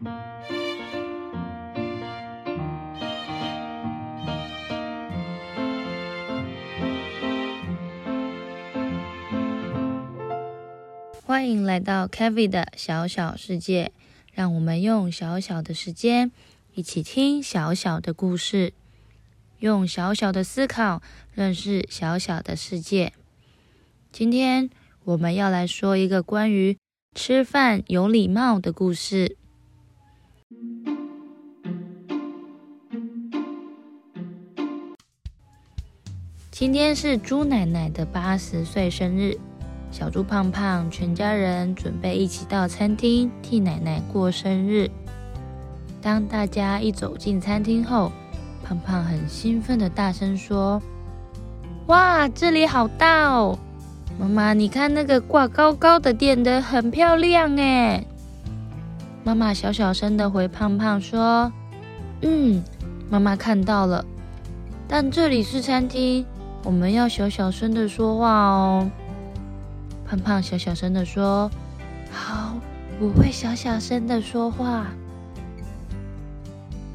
欢迎来到 k e v i 的小小世界，让我们用小小的时间一起听小小的故事，用小小的思考认识小小的世界。今天我们要来说一个关于吃饭有礼貌的故事。今天是猪奶奶的八十岁生日。小猪胖胖全家人准备一起到餐厅替奶奶过生日。当大家一走进餐厅后，胖胖很兴奋的大声说：“哇，这里好大哦！妈妈，你看那个挂高高的电灯，很漂亮哎。”妈妈小小声的回胖胖说：“嗯，妈妈看到了，但这里是餐厅，我们要小小声的说话哦。”胖胖小小声的说：“好，我会小小声的说话。”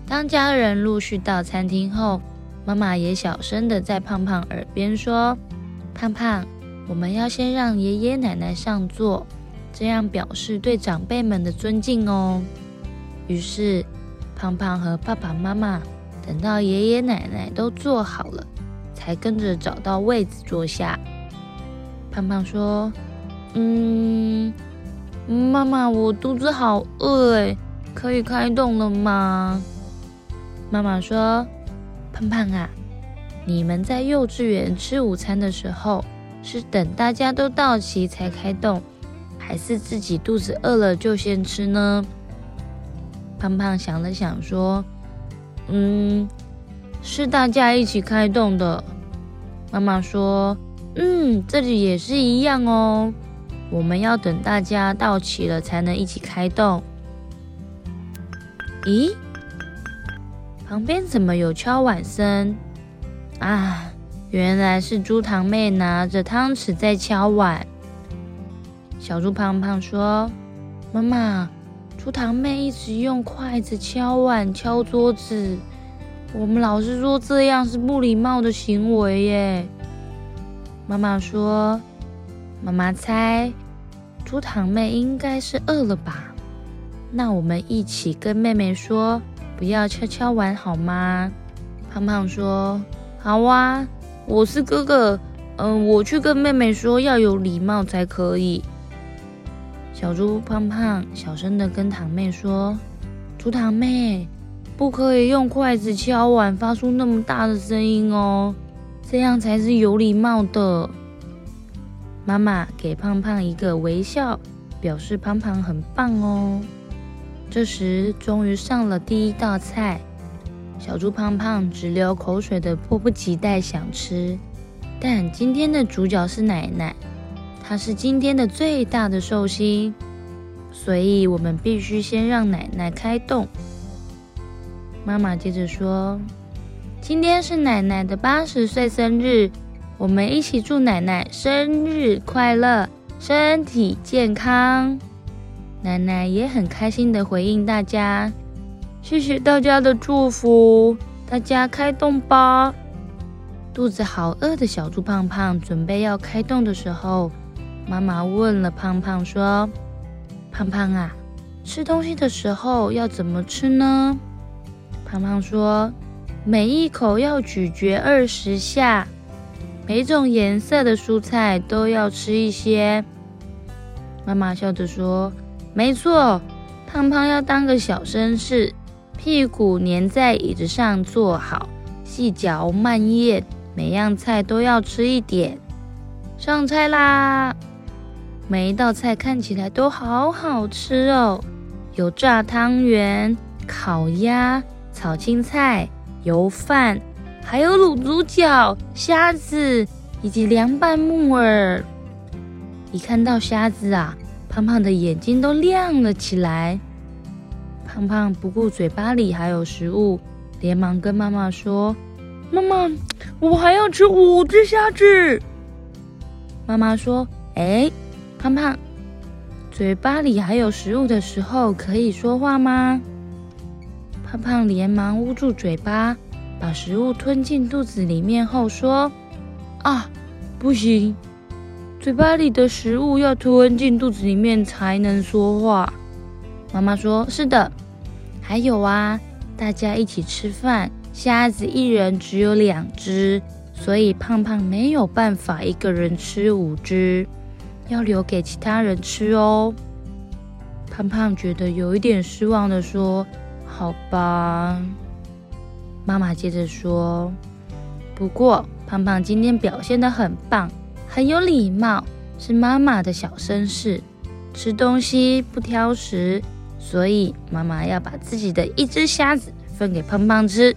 当家人陆续到餐厅后，妈妈也小声的在胖胖耳边说：“胖胖，我们要先让爷爷奶奶上座，这样表示对长辈们的尊敬哦。”于是，胖胖和爸爸妈妈等到爷爷奶奶都坐好了，才跟着找到位子坐下。胖胖说：“嗯，妈妈，我肚子好饿哎，可以开动了吗？”妈妈说：“胖胖啊，你们在幼稚园吃午餐的时候，是等大家都到齐才开动，还是自己肚子饿了就先吃呢？”胖胖想了想说：“嗯，是大家一起开动的。”妈妈说。嗯，这里也是一样哦。我们要等大家到齐了才能一起开动。咦，旁边怎么有敲碗声啊？原来是猪堂妹拿着汤匙在敲碗。小猪胖胖说：“妈妈，猪堂妹一直用筷子敲碗、敲桌子，我们老师说这样是不礼貌的行为耶。”妈妈说：“妈妈猜，猪堂妹应该是饿了吧？那我们一起跟妹妹说，不要敲敲碗好吗？”胖胖说：“好啊，我是哥哥，嗯，我去跟妹妹说，要有礼貌才可以。”小猪胖胖小声的跟堂妹说：“猪堂妹，不可以用筷子敲碗，发出那么大的声音哦。”这样才是有礼貌的。妈妈给胖胖一个微笑，表示胖胖很棒哦。这时，终于上了第一道菜，小猪胖胖直流口水的，迫不及待想吃。但今天的主角是奶奶，她是今天的最大的寿星，所以我们必须先让奶奶开动。妈妈接着说。今天是奶奶的八十岁生日，我们一起祝奶奶生日快乐，身体健康。奶奶也很开心的回应大家，谢谢大家的祝福，大家开动吧。肚子好饿的小猪胖胖准备要开动的时候，妈妈问了胖胖说：“胖胖啊，吃东西的时候要怎么吃呢？”胖胖说。每一口要咀嚼二十下，每种颜色的蔬菜都要吃一些。妈妈笑着说：“没错，胖胖要当个小绅士，屁股粘在椅子上坐好，细嚼慢咽，每样菜都要吃一点。”上菜啦！每一道菜看起来都好好吃哦，有炸汤圆、烤鸭、炒青菜。油饭，还有卤猪脚、虾子以及凉拌木耳。一看到虾子啊，胖胖的眼睛都亮了起来。胖胖不顾嘴巴里还有食物，连忙跟妈妈说：“妈妈，我还要吃五只虾子。”妈妈说：“哎，胖胖，嘴巴里还有食物的时候可以说话吗？胖胖连忙捂住嘴巴，把食物吞进肚子里面后说：“啊，不行，嘴巴里的食物要吞进肚子里面才能说话。”妈妈说：“是的，还有啊，大家一起吃饭，虾子一人只有两只，所以胖胖没有办法一个人吃五只。”要留给其他人吃哦。胖胖觉得有一点失望的说：“好吧。”妈妈接着说：“不过胖胖今天表现的很棒，很有礼貌，是妈妈的小绅士，吃东西不挑食，所以妈妈要把自己的一只虾子分给胖胖吃，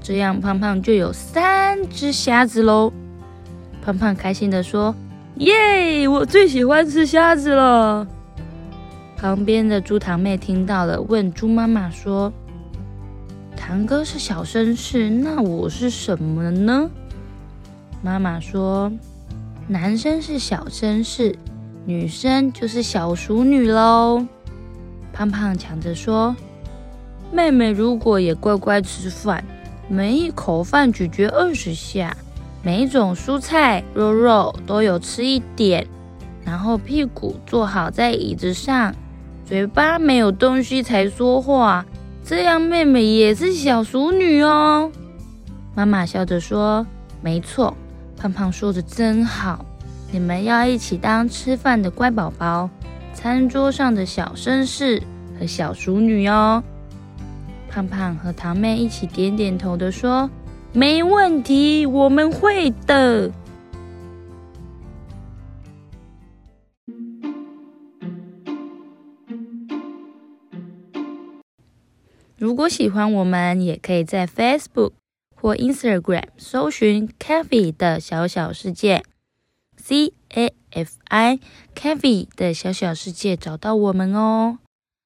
这样胖胖就有三只虾子喽。”胖胖开心的说。耶！我最喜欢吃虾子了。旁边的猪堂妹听到了，问猪妈妈说：“堂哥是小绅士，那我是什么呢？”妈妈说：“男生是小绅士，女生就是小淑女喽。”胖胖抢着说：“妹妹如果也乖乖吃饭，每一口饭咀嚼二十下。”每一种蔬菜、肉肉都有吃一点，然后屁股坐好在椅子上，嘴巴没有东西才说话。这样妹妹也是小淑女哦。妈妈笑着说：“没错，胖胖说的真好，你们要一起当吃饭的乖宝宝，餐桌上的小绅士和小淑女哦。”胖胖和堂妹一起点点头的说。没问题，我们会的。如果喜欢我们，也可以在 Facebook 或 Instagram 搜寻 “Cafe 的小小世界 ”，C A F I Cafe 的小小世界找到我们哦。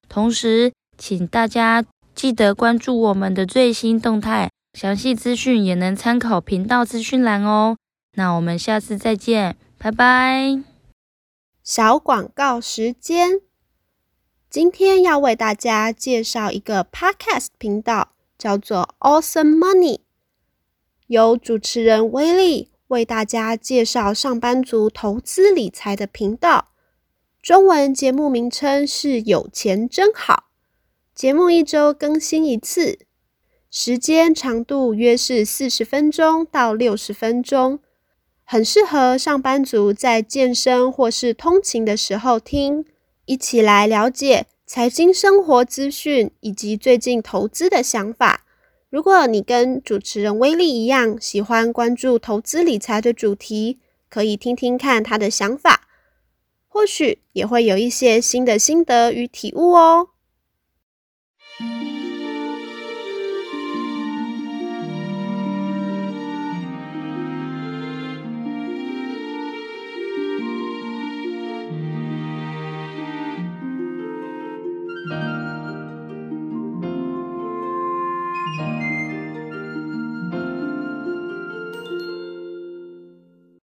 同时，请大家记得关注我们的最新动态。详细资讯也能参考频道资讯栏哦。那我们下次再见，拜拜。小广告时间，今天要为大家介绍一个 Podcast 频道，叫做 Awesome Money，由主持人威利为大家介绍上班族投资理财的频道。中文节目名称是有钱真好，节目一周更新一次。时间长度约是四十分钟到六十分钟，很适合上班族在健身或是通勤的时候听，一起来了解财经生活资讯以及最近投资的想法。如果你跟主持人威力一样喜欢关注投资理财的主题，可以听听看他的想法，或许也会有一些新的心得与体悟哦。